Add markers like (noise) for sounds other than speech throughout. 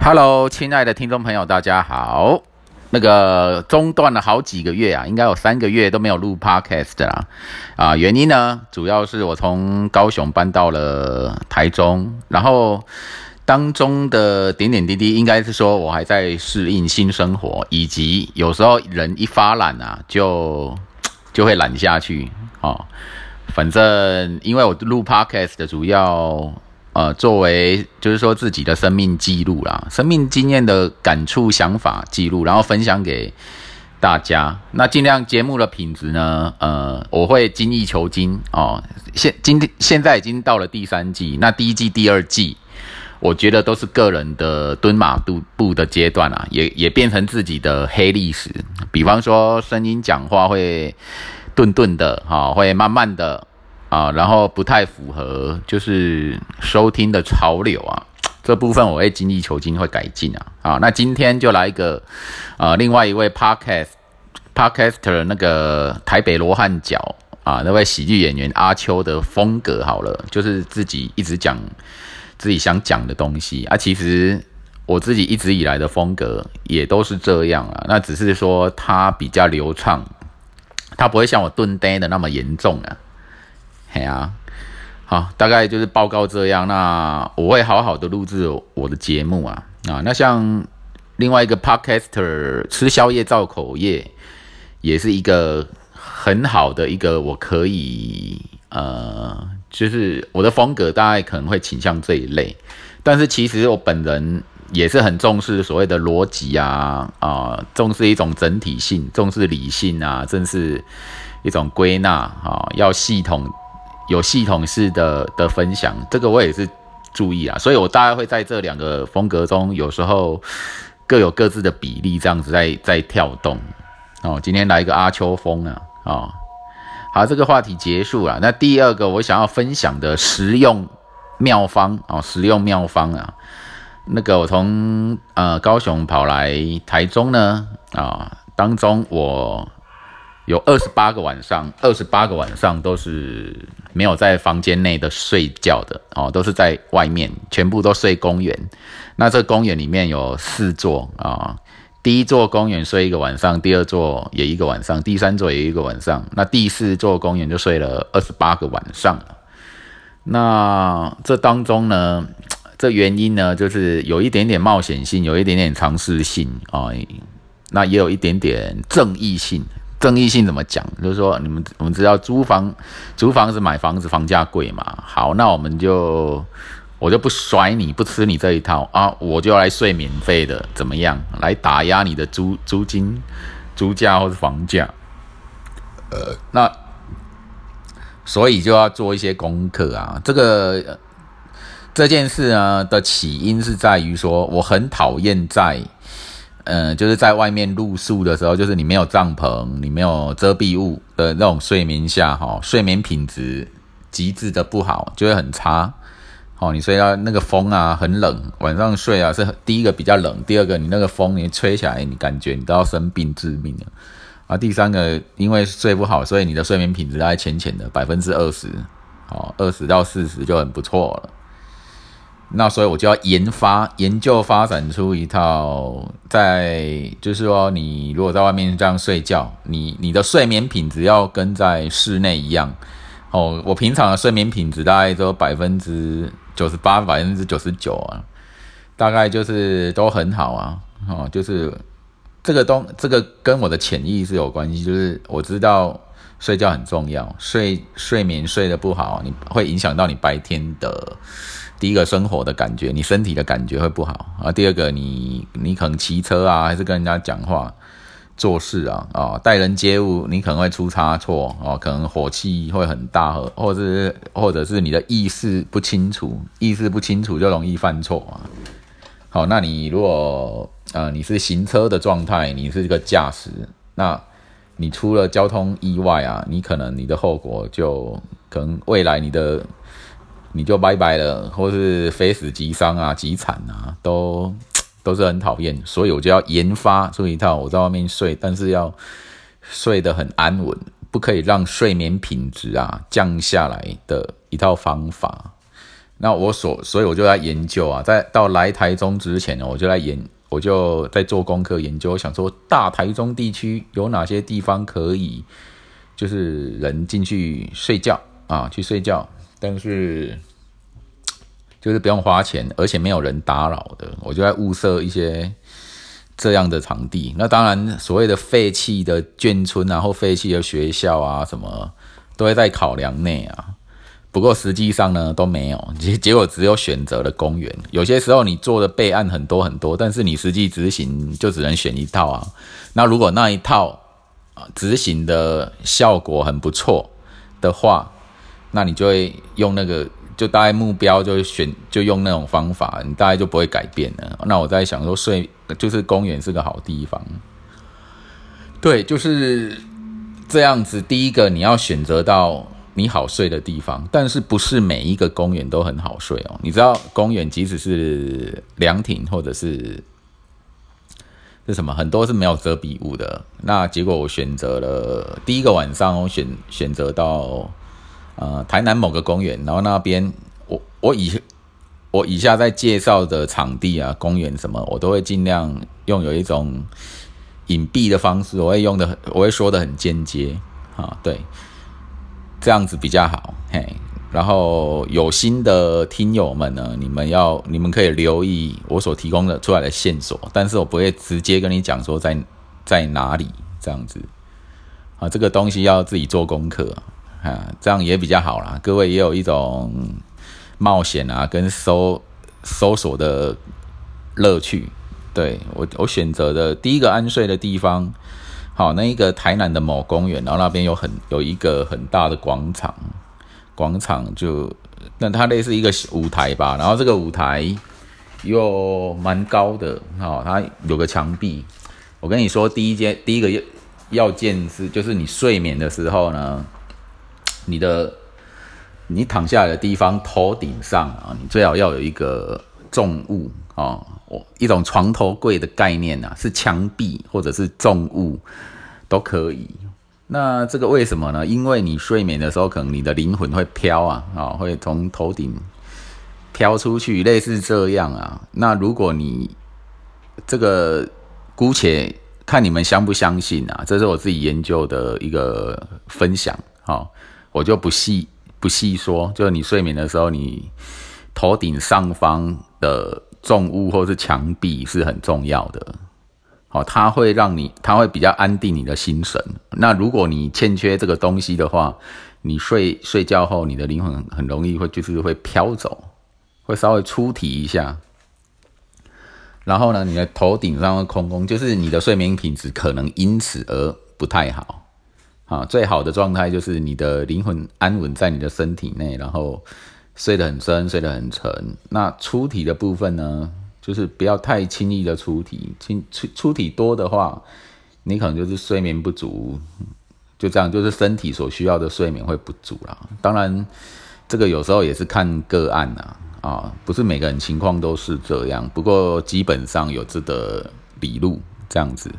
Hello，亲爱的听众朋友，大家好。那个中断了好几个月啊，应该有三个月都没有录 Podcast 啦。啊，原因呢，主要是我从高雄搬到了台中，然后当中的点点滴滴，应该是说我还在适应新生活，以及有时候人一发懒啊，就 (tsk) 就会懒下去哦。反正因为我录 Podcast 的主要。呃，作为就是说自己的生命记录啦，生命经验的感触、想法记录，然后分享给大家。那尽量节目的品质呢，呃，我会精益求精哦。现今天现在已经到了第三季，那第一季、第二季，我觉得都是个人的蹲马步步的阶段啊，也也变成自己的黑历史。比方说，声音讲话会顿顿的，哈，会慢慢的。啊，然后不太符合就是收听的潮流啊，(tsk) 这部分我会精益求精，会改进啊。啊，那今天就来一个，呃，另外一位 podcast podcaster 那个台北罗汉脚啊，那位喜剧演员阿秋的风格好了，就是自己一直讲自己想讲的东西啊。其实我自己一直以来的风格也都是这样啊，那只是说他比较流畅，他不会像我蹲呆的那么严重啊。嘿啊，好，大概就是报告这样。那我会好好的录制我的节目啊啊。那像另外一个 podcaster 吃宵夜造口业，也是一个很好的一个，我可以呃，就是我的风格大概可能会倾向这一类。但是其实我本人也是很重视所谓的逻辑啊啊，重视一种整体性，重视理性啊，正是一种归纳啊，要系统。有系统式的的分享，这个我也是注意啊，所以我大概会在这两个风格中，有时候各有各自的比例，这样子在在跳动。哦，今天来一个阿秋风啊，哦，好，这个话题结束了。那第二个我想要分享的实用妙方哦，实用妙方啊，那个我从呃高雄跑来台中呢啊，当中我。有二十八个晚上，二十八个晚上都是没有在房间内的睡觉的哦，都是在外面，全部都睡公园。那这公园里面有四座啊，第一座公园睡一个晚上，第二座也一个晚上，第三座也一个晚上，那第四座公园就睡了二十八个晚上。那这当中呢，这原因呢，就是有一点点冒险性，有一点点尝试性啊，那也有一点点正义性。正义性怎么讲？就是说，你们我们知道租房、租房子、买房子，房价贵嘛。好，那我们就我就不甩你不吃你这一套啊，我就来睡免费的，怎么样？来打压你的租租金、租价或是房价。呃，那所以就要做一些功课啊。这个这件事呢的起因是在于说，我很讨厌在。嗯，就是在外面露宿的时候，就是你没有帐篷，你没有遮蔽物的那种睡眠下，哈，睡眠品质极致的不好，就会很差。哦，你睡到那个风啊，很冷，晚上睡啊是第一个比较冷，第二个你那个风你吹起来，你感觉你都要生病致命了。啊，第三个因为睡不好，所以你的睡眠品质大概浅浅的百分之二十，哦，二十到四十就很不错了。那所以我就要研发、研究、发展出一套，在就是说，你如果在外面这样睡觉，你你的睡眠品质要跟在室内一样。哦，我平常的睡眠品质大概都百分之九十八、百分之九十九啊，大概就是都很好啊。哦，就是这个东，这个跟我的潜意识有关系，就是我知道睡觉很重要，睡睡眠睡得不好，你会影响到你白天的。第一个生活的感觉，你身体的感觉会不好啊。第二个，你你可能骑车啊，还是跟人家讲话、做事啊，啊，待人接物，你可能会出差错啊，可能火气会很大，或或者是或者是你的意识不清楚，意识不清楚就容易犯错啊。好，那你如果呃你是行车的状态，你是一个驾驶，那你出了交通意外啊，你可能你的后果就可能未来你的。你就拜拜了，或是非死即伤啊，极惨啊，都 (tsk) 都是很讨厌，所以我就要研发出一套我在外面睡，但是要睡得很安稳，不可以让睡眠品质啊降下来的一套方法。那我所所以我就在研究啊，在到来台中之前呢，我就在研，我就在做功课研究，想说大台中地区有哪些地方可以，就是人进去睡觉啊，去睡觉，但是就是不用花钱，而且没有人打扰的，我就在物色一些这样的场地。那当然，所谓的废弃的眷村啊，或废弃的学校啊，什么都会在考量内啊。不过实际上呢都没有，结结果只有选择了公园。有些时候你做的备案很多很多，但是你实际执行就只能选一套啊。那如果那一套啊执行的效果很不错的话，那你就会用那个，就大概目标就选就用那种方法，你大概就不会改变了。那我在想说，睡就是公园是个好地方，对，就是这样子。第一个你要选择到。你好睡的地方，但是不是每一个公园都很好睡哦？你知道公园即使是凉亭或者是是什么，很多是没有遮蔽物的。那结果我选择了第一个晚上，我选选择到呃台南某个公园，然后那边我我以我以下在介绍的场地啊，公园什么，我都会尽量用有一种隐蔽的方式，我会用的我会说的很间接啊，对。这样子比较好，嘿。然后有心的听友们呢，你们要你们可以留意我所提供的出来的线索，但是我不会直接跟你讲说在在哪里这样子啊，这个东西要自己做功课，啊这样也比较好啦。各位也有一种冒险啊，跟搜搜索的乐趣。对我我选择的第一个安睡的地方。好，那一个台南的某公园，然后那边有很有一个很大的广场，广场就那它类似一个舞台吧，然后这个舞台又蛮高的，好，它有个墙壁。我跟你说，第一件第一个要要件是，就是你睡眠的时候呢，你的你躺下来的地方头顶上啊，你最好要有一个重物啊。我一种床头柜的概念啊，是墙壁或者是重物都可以。那这个为什么呢？因为你睡眠的时候，可能你的灵魂会飘啊，啊，会从头顶飘出去，类似这样啊。那如果你这个姑且看你们相不相信啊，这是我自己研究的一个分享，好，我就不细不细说。就是你睡眠的时候，你头顶上方的。重物或是墙壁是很重要的，好，它会让你，它会比较安定你的心神。那如果你欠缺这个东西的话，你睡睡觉后，你的灵魂很容易会就是会飘走，会稍微出体一下。然后呢，你的头顶上会空空，就是你的睡眠品质可能因此而不太好。啊，最好的状态就是你的灵魂安稳在你的身体内，然后。睡得很深，睡得很沉。那出体的部分呢，就是不要太轻易的出体，轻出出体多的话，你可能就是睡眠不足，就这样，就是身体所需要的睡眠会不足啦。当然，这个有时候也是看个案呐，啊，不是每个人情况都是这样。不过基本上有这个理路这样子。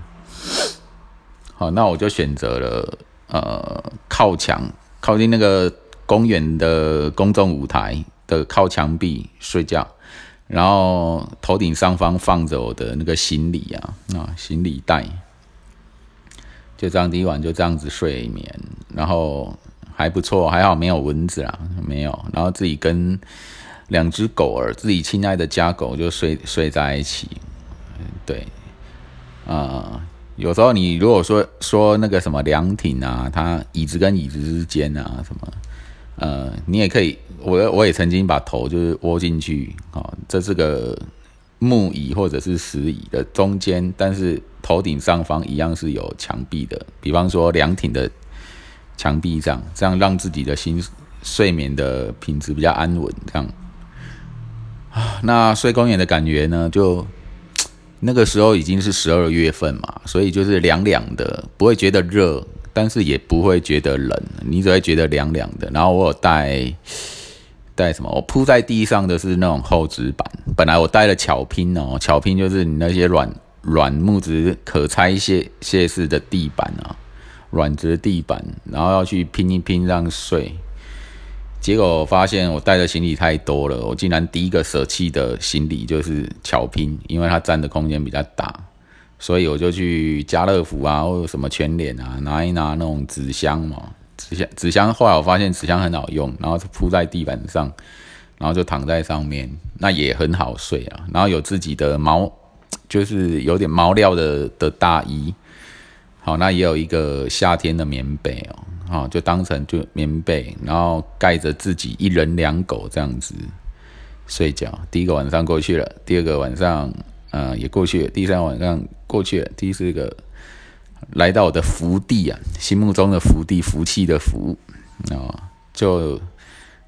好，那我就选择了呃靠墙，靠近那个。公园的公众舞台的靠墙壁睡觉，然后头顶上方放着我的那个行李啊，啊行李袋，就这样第一晚就这样子睡眠，然后还不错，还好没有蚊子啊，没有，然后自己跟两只狗儿，自己亲爱的家狗就睡睡在一起，对，啊，有时候你如果说说那个什么凉亭啊，它椅子跟椅子之间啊什么。呃，你也可以，我我也曾经把头就是窝进去，啊，这是个木椅或者是石椅的中间，但是头顶上方一样是有墙壁的，比方说凉亭的墙壁上，这样让自己的心睡眠的品质比较安稳，这样啊，那睡公园的感觉呢，就那个时候已经是十二月份嘛，所以就是凉凉的，不会觉得热。但是也不会觉得冷，你只会觉得凉凉的。然后我有带带什么？我铺在地上的是那种厚纸板。本来我带了巧拼哦，巧拼就是你那些软软木质可拆卸卸式的地板啊，软质地板，然后要去拼一拼这样睡。结果发现我带的行李太多了，我竟然第一个舍弃的行李就是巧拼，因为它占的空间比较大，所以我就去家乐福啊，或者什么全联啊，拿一拿那种纸箱嘛，纸箱纸箱。后来我发现纸箱很好用，然后铺在地板上，然后就躺在上面，那也很好睡啊。然后有自己的毛，就是有点毛料的的大衣，好，那也有一个夏天的棉被哦。好，就当成就棉被，然后盖着自己一人两狗这样子睡觉。第一个晚上过去了，第二个晚上，呃，也过去了，第三个晚上过去了，第四个来到我的福地啊，心目中的福地，福气的福啊，就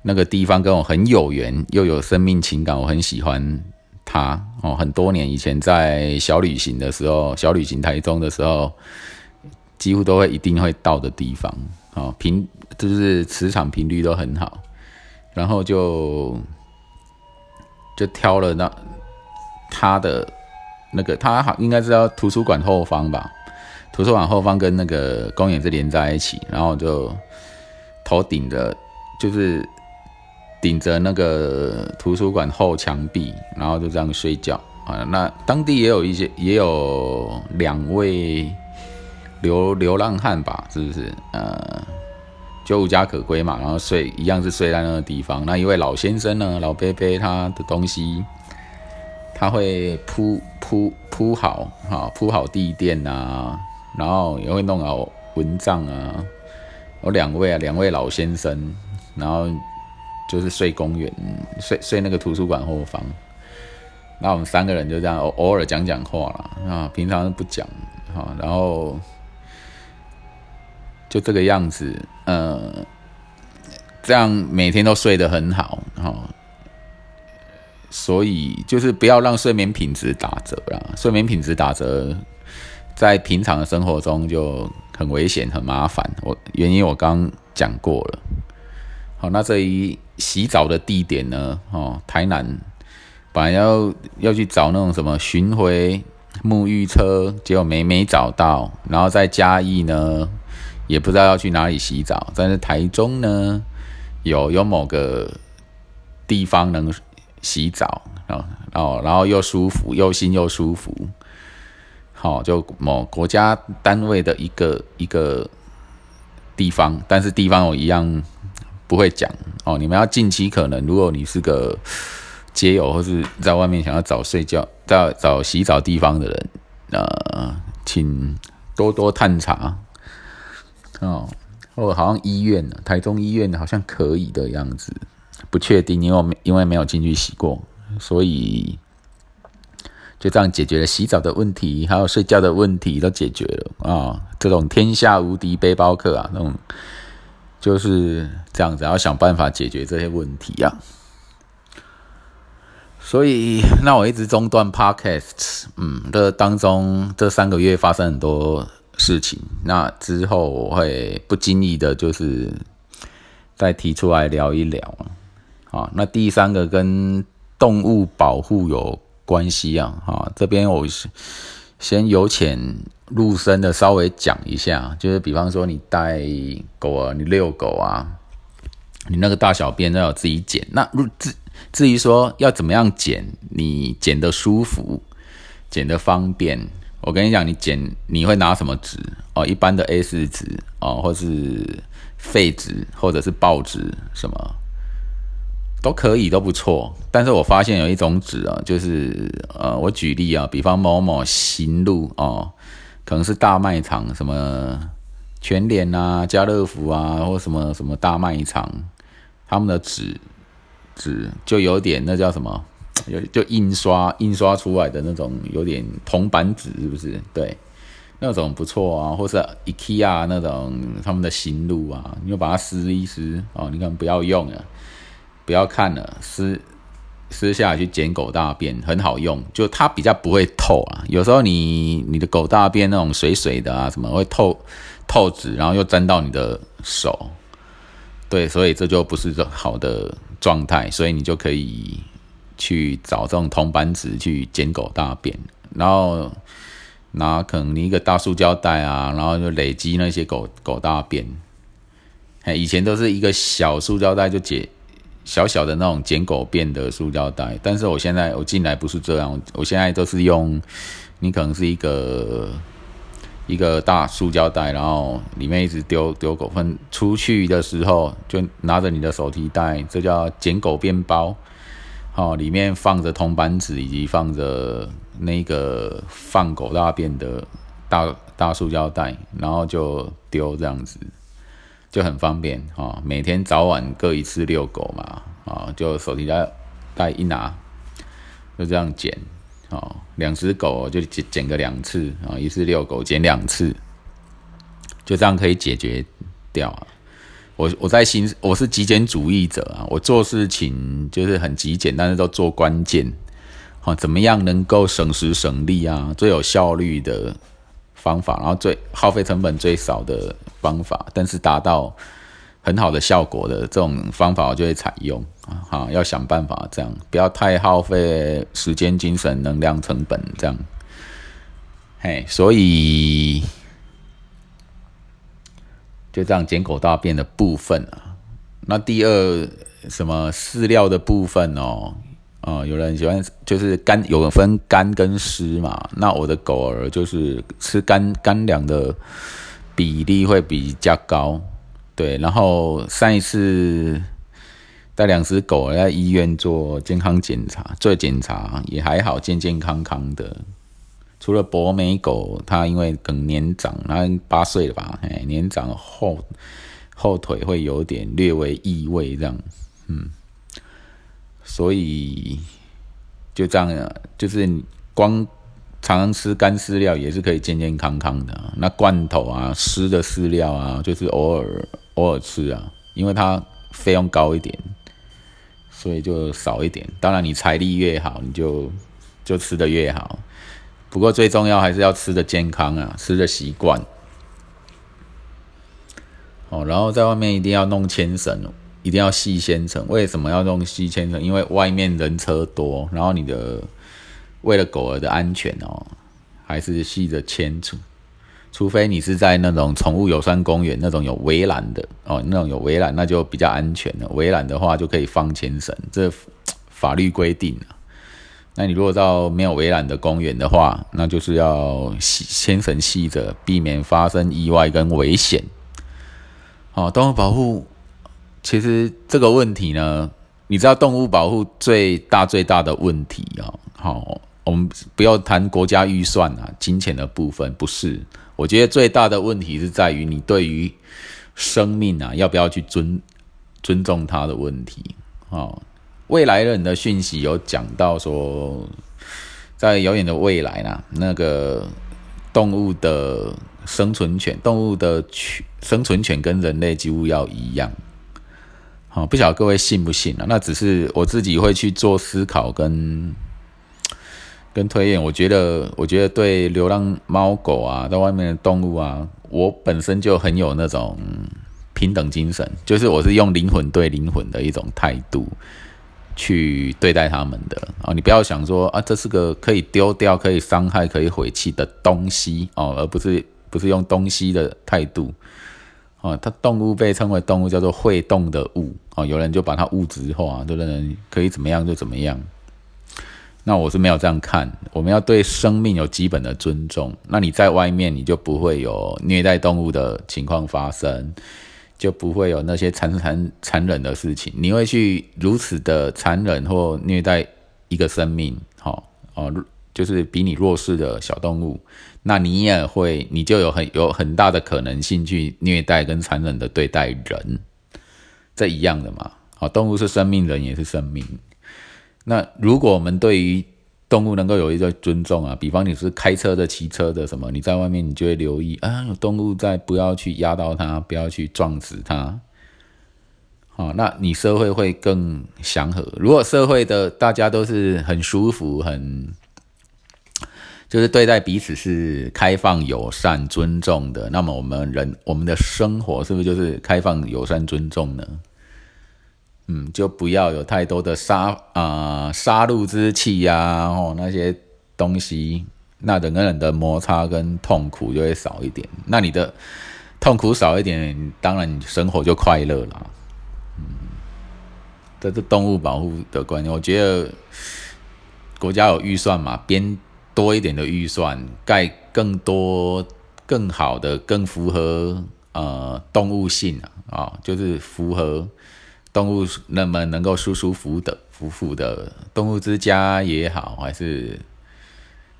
那个地方跟我很有缘，又有生命情感，我很喜欢它哦。很多年以前在小旅行的时候，小旅行台中的时候，几乎都会一定会到的地方。哦，频就是磁场频率都很好，然后就就挑了那他的那个，他好应该是要图书馆后方吧？图书馆后方跟那个公园是连在一起，然后就头顶着就是顶着那个图书馆后墙壁，然后就这样睡觉啊。那当地也有一些，也有两位。流流浪汉吧，是不是？呃，就无家可归嘛，然后睡一样是睡在那个地方。那一位老先生呢，老伯伯他的东西，他会铺铺铺好，哈，铺好地垫啊，然后也会弄好蚊帐啊。有两位啊，两位老先生，然后就是睡公园，睡睡那个图书馆后方。那我们三个人就这样偶偶尔讲讲话了啊，平常不讲，哈，然后。就这个样子，呃，这样每天都睡得很好，哈，所以就是不要让睡眠品质打折啦。睡眠品质打折，在平常的生活中就很危险、很麻烦。我原因我刚讲过了。好，那这一洗澡的地点呢？哦，台南本来要要去找那种什么巡回沐浴车，结果没没找到。然后在嘉义呢？也不知道要去哪里洗澡，但是台中呢，有有某个地方能洗澡啊，然后然后又舒服又新又舒服，好，就某国家单位的一个一个地方，但是地方我一样不会讲哦。你们要近期可能，如果你是个街友或是在外面想要找睡觉、找找洗澡地方的人，呃，请多多探查。哦，哦，好像医院呢，台中医院好像可以的样子，不确定，因为没因为没有进去洗过，所以就这样解决了洗澡的问题，还有睡觉的问题都解决了啊！这种天下无敌背包客啊，那种就是这样子，要想办法解决这些问题啊。所以，那我一直中断 Podcast，嗯，这当中这三个月发生很多。事情，那之后我会不经意的，就是再提出来聊一聊啊。那第三个跟动物保护有关系啊。哈，这边我先由浅入深的稍微讲一下，就是比方说你带狗啊，你遛狗啊，你那个大小便都要自己剪。那至至于说要怎么样剪，你剪得舒服，剪得方便。我跟你讲，你剪你会拿什么纸哦？一般的 A 四纸哦，或是废纸，或者是报纸，什么都可以，都不错。但是我发现有一种纸啊，就是呃，我举例啊，比方某某行路哦，可能是大卖场，什么全联啊、家乐福啊，或什么什么大卖场，他们的纸纸就有点那叫什么？有就印刷印刷出来的那种有点铜板纸是不是？对，那种不错啊，或是 IKEA 那种他们的行路啊，你就把它撕一撕哦，你看不要用了，不要看了，撕撕下来去捡狗大便很好用，就它比较不会透啊。有时候你你的狗大便那种水水的啊，什么会透透纸，然后又沾到你的手，对，所以这就不是好的状态，所以你就可以。去找这种铜板纸去捡狗大便，然后拿可能一个大塑胶袋啊，然后就累积那些狗狗大便，哎，以前都是一个小塑胶袋就解小小的那种捡狗便的塑胶袋，但是我现在我进来不是这样，我现在都是用，你可能是一个一个大塑胶袋，然后里面一直丢丢狗粪，出去的时候就拿着你的手提袋，这叫捡狗便包，好，里面放着铜板纸以及放着那个放狗大便的大大塑胶袋，然后就丢这样子。就很方便啊，每天早晚各一次遛狗嘛，啊，就手提袋袋一拿，就这样捡，哦，两只狗就捡捡个两次啊，一次遛狗捡两次，就这样可以解决掉啊。我我在新我是极简主义者啊，我做事情就是很极简，但是都做关键，好，怎么样能够省时省力啊，最有效率的。方法，然后最耗费成本最少的方法，但是达到很好的效果的这种方法，我就会采用啊。好，要想办法这样，不要太耗费时间、精神、能量、成本这样。嘿，所以就这样捡狗大便的部分啊。那第二什么饲料的部分哦。啊，有人喜欢就是干，有分干跟湿嘛。那我的狗儿就是吃干干粮的比例会比较高，对。然后上一次带两只狗在医院做健康检查，做检查也还好，健健康康的。除了博美狗，它因为更年长，它八岁了吧？哎，年长后后腿会有点略微异味，这样，嗯。所以就这样，就是光常常吃干饲料也是可以健健康康的。那罐头啊、湿的饲料啊，就是偶尔偶尔吃啊，因为它费用高一点，所以就少一点。当然，你财力越好，你就就吃的越好。不过最重要还是要吃的健康啊，吃的习惯。哦，然后在外面一定要弄牵绳。一定要细牵绳，为什么要用细牵绳？因为外面人车多，然后你的为了狗儿的安全哦，还是系着牵住。除非你是在那种宠物友善公园那种有围栏的哦，那种有围栏那就比较安全了。围栏的话就可以放牵绳，这法律规定啊。那你如果到没有围栏的公园的话，那就是要系牵绳系着，避免发生意外跟危险。好，动物保护。其实这个问题呢，你知道动物保护最大最大的问题啊？好，我们不要谈国家预算啊，金钱的部分不是。我觉得最大的问题是在于你对于生命啊，要不要去尊尊重它的问题啊？未来人的讯息有讲到说，在遥远的未来呢，那个动物的生存权，动物的权生存权跟人类几乎要一样。好，不晓得各位信不信啊？那只是我自己会去做思考跟跟推演。我觉得，我觉得对流浪猫狗啊，在外面的动物啊，我本身就很有那种平等精神，就是我是用灵魂对灵魂的一种态度去对待他们的啊。你不要想说啊，这是个可以丢掉、可以伤害、可以毁弃的东西哦，而不是不是用东西的态度。哦，它动物被称为动物，叫做会动的物。哦，有人就把它物质化，对不对？可以怎么样就怎么样。那我是没有这样看。我们要对生命有基本的尊重。那你在外面，你就不会有虐待动物的情况发生，就不会有那些残残残忍的事情。你会去如此的残忍或虐待一个生命，好哦，就是比你弱势的小动物。那你也会，你就有很有很大的可能性去虐待跟残忍的对待人，这一样的嘛？好，动物是生命，人也是生命。那如果我们对于动物能够有一个尊重啊，比方你是开车的、骑车的什么，你在外面你就会留意啊，有动物在，不要去压到它，不要去撞死它。好，那你社会会更祥和。如果社会的大家都是很舒服、很。就是对待彼此是开放、友善、尊重的，那么我们人我们的生活是不是就是开放、友善、尊重呢？嗯，就不要有太多的杀啊杀戮之气呀，哦那些东西，那人跟人的摩擦跟痛苦就会少一点。那你的痛苦少一点，当然你生活就快乐了。嗯，这是动物保护的观念。我觉得国家有预算嘛，编多一点的预算，盖更多、更好的、更符合呃动物性，啊，就是符合动物那么能够舒舒服的、服服的动物之家也好，还是。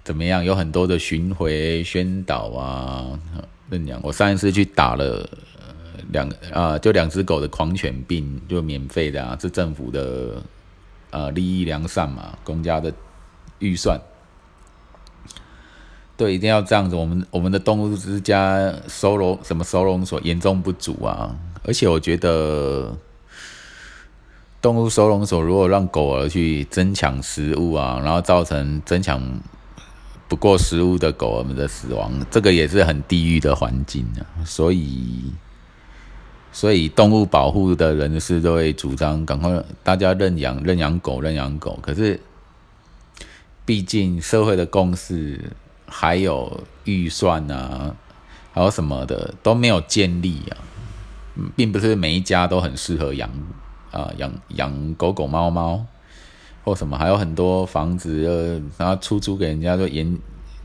怎么样？有很多的巡回宣导啊，认养。我上一次去打了两啊，就两只狗的狂犬病，就免费的啊，是政府的呃利益良善嘛，公家的预算。对，一定要这样子。我们我们的动物之家收容什么收容所严重不足啊，而且我觉得动物收容所如果让狗儿去争抢食物啊，然后造成争抢。不过食物的狗儿们的死亡，这个也是很地狱的环境啊。所以，所以动物保护的人士都会主张赶快大家认养认养狗认养狗。可是，毕竟社会的共识还有预算啊，还有什么的都没有建立啊，并不是每一家都很适合养啊养养狗狗猫猫。或什么，还有很多房子，呃，然后出租给人家，就严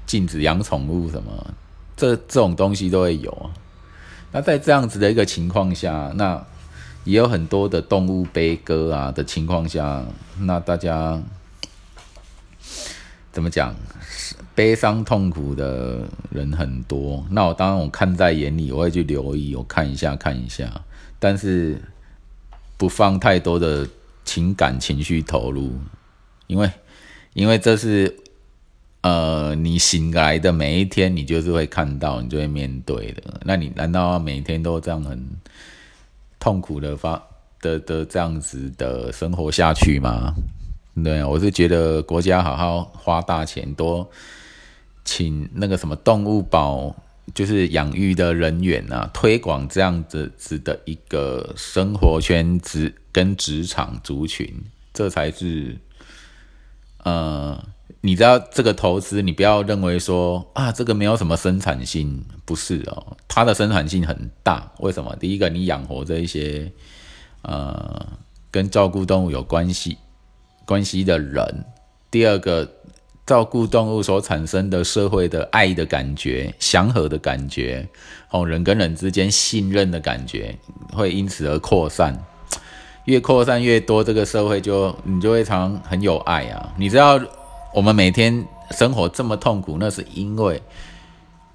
禁止养宠物什么，这这种东西都会有。那在这样子的一个情况下，那也有很多的动物悲歌啊的情况下，那大家怎么讲？悲伤痛苦的人很多。那我当然我看在眼里，我会去留意，我看一下看一下，但是不放太多的。情感情绪投入，因为因为这是呃你醒来的每一天，你就是会看到，你就会面对的。那你难道每天都这样很痛苦的发的的这样子的生活下去吗？对，我是觉得国家好好花大钱，多请那个什么动物保。就是养育的人员啊，推广这样子子的一个生活圈子跟职场族群，这才是呃，你知道这个投资，你不要认为说啊，这个没有什么生产性，不是哦，它的生产性很大。为什么？第一个，你养活这一些呃跟照顾动物有关系关系的人；第二个。照顾动物所产生的社会的爱的感觉、祥和的感觉，哦，人跟人之间信任的感觉，会因此而扩散。越扩散越多，这个社会就你就会常很有爱啊。你知道，我们每天生活这么痛苦，那是因为，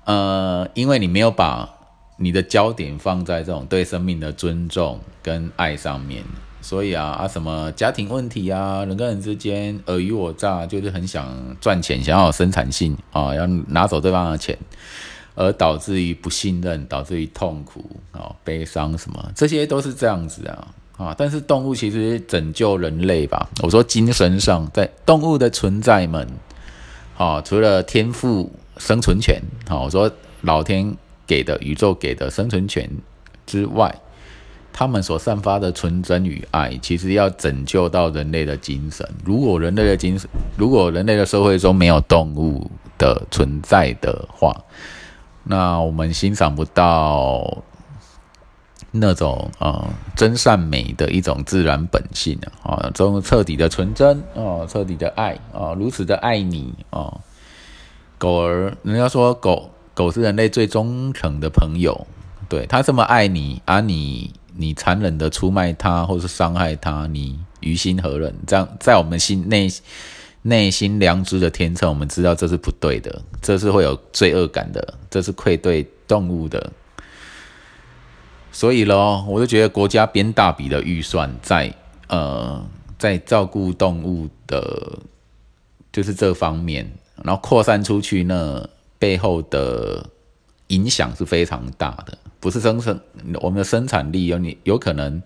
呃，因为你没有把你的焦点放在这种对生命的尊重跟爱上面。所以啊啊，什么家庭问题啊，人跟人之间尔虞我诈，就是很想赚钱，想要生产性啊，要拿走对方的钱，而导致于不信任，导致于痛苦啊、悲伤什么，这些都是这样子啊啊。但是动物其实拯救人类吧，我说精神上，在动物的存在们，啊，除了天赋生存权，好，我说老天给的宇宙给的生存权之外。他们所散发的纯真与爱，其实要拯救到人类的精神。如果人类的精神，如果人类的社会中没有动物的存在的话，那我们欣赏不到那种啊真善美的一种自然本性啊，啊，这种彻底的纯真啊，彻底的爱啊，如此的爱你啊，狗儿，人家说狗狗是人类最忠诚的朋友，对它这么爱你，而你。你残忍的出卖他，或是伤害他，你于心何忍？这样在我们心内内心良知的天秤，我们知道这是不对的，这是会有罪恶感的，这是愧对动物的。所以咯，我就觉得国家编大笔的预算在呃在照顾动物的，就是这方面，然后扩散出去，那背后的影响是非常大的。不是生产，我们的生产力有你有可能，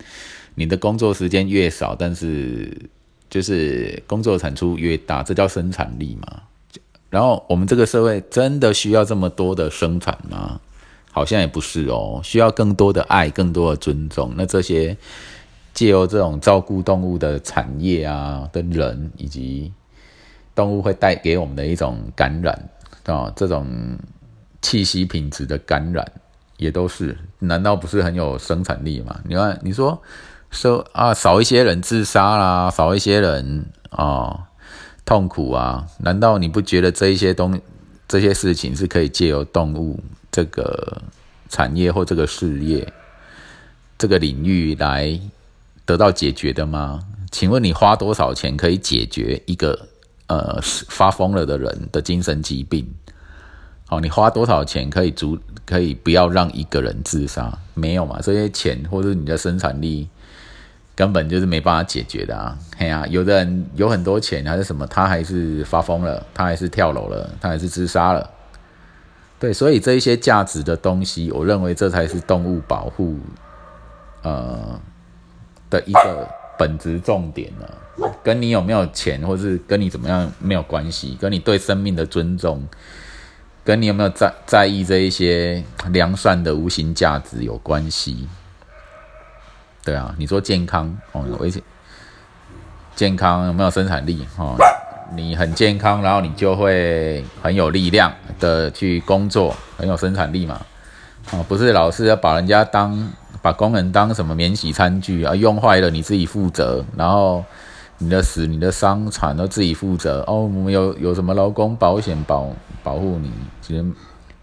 你的工作时间越少，但是就是工作产出越大，这叫生产力嘛？然后我们这个社会真的需要这么多的生产吗？好像也不是哦，需要更多的爱，更多的尊重。那这些借由这种照顾动物的产业啊的人，以及动物会带给我们的一种感染啊，这种气息品质的感染。也都是，难道不是很有生产力吗？你看，你说说啊，少一些人自杀啦，少一些人啊痛苦啊，难道你不觉得这一些东这些事情是可以借由动物这个产业或这个事业这个领域来得到解决的吗？请问你花多少钱可以解决一个呃发疯了的人的精神疾病？好，你花多少钱可以足？可以不要让一个人自杀，没有嘛？这些钱或者你的生产力根本就是没办法解决的啊！嘿呀，有的人有很多钱还是什么，他还是发疯了，他还是跳楼了，他还是自杀了。对，所以这一些价值的东西，我认为这才是动物保护呃的一个本质重点呢。跟你有没有钱，或是跟你怎么样没有关系，跟你对生命的尊重。跟你有没有在在意这一些良善的无形价值有关系？对啊，你说健康哦，危险，健康有没有生产力哦？你很健康，然后你就会很有力量的去工作，很有生产力嘛？哦，不是老是要把人家当把工人当什么免洗餐具啊？用坏了你自己负责，然后。你的死、你的伤残都自己负责哦。我们有有什么劳工保险保保护你？其实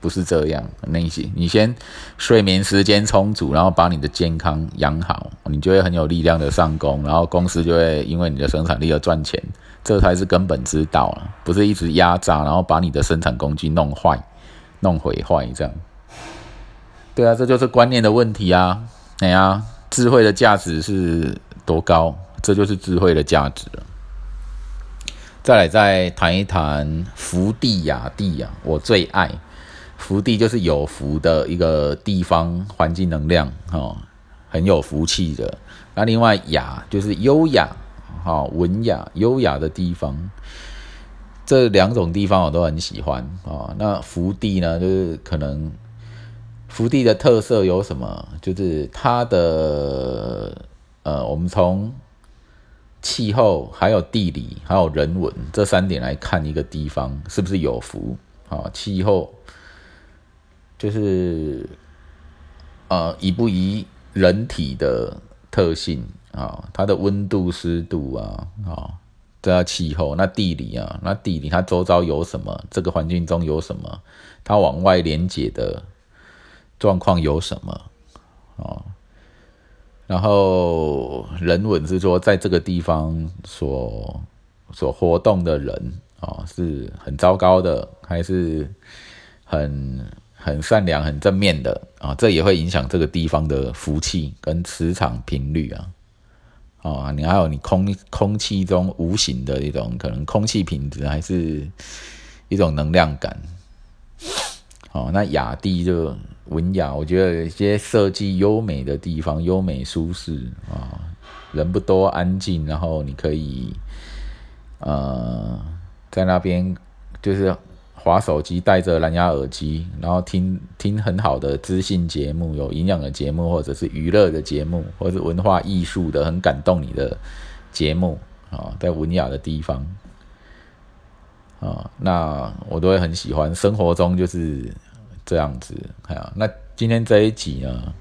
不是这样。那些你先睡眠时间充足，然后把你的健康养好，你就会很有力量的上工，然后公司就会因为你的生产力而赚钱。这才是根本之道了，不是一直压榨，然后把你的生产工具弄坏、弄毁坏这样。对啊，这就是观念的问题啊！哎呀，智慧的价值是多高？这就是智慧的价值了。再来，再谈一谈福地雅地呀，我最爱福地，就是有福的一个地方，环境能量哦，很有福气的。那另外雅就是优雅，哈，文雅优雅的地方。这两种地方我都很喜欢啊。那福地呢，就是可能福地的特色有什么？就是它的呃，我们从气候、还有地理、还有人文这三点来看一个地方是不是有福啊？气候就是呃宜不宜人体的特性啊？它的温度、湿度啊啊，这叫气候。那地理啊，那地理它周遭有什么？这个环境中有什么？它往外连接的状况有什么啊？然后人文是说，在这个地方所所活动的人啊，是很糟糕的，还是很很善良、很正面的啊？这也会影响这个地方的福气跟磁场频率啊。啊，你还有你空空气中无形的一种可能空气品质，还是一种能量感。哦，那雅地就。文雅，我觉得有一些设计优美的地方，优美舒适啊，人不多，安静，然后你可以呃在那边就是划手机，戴着蓝牙耳机，然后听听很好的资讯节目，有营养的节目，或者是娱乐的节目，或者是文化艺术的很感动你的节目啊，在文雅的地方啊，那我都会很喜欢。生活中就是。这样子，啊，那今天这一集呢，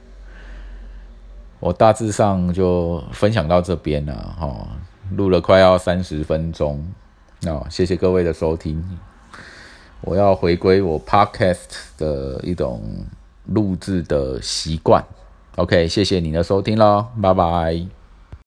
我大致上就分享到这边了，哈，录了快要三十分钟，那谢谢各位的收听，我要回归我 podcast 的一种录制的习惯，OK，谢谢你的收听喽，拜拜。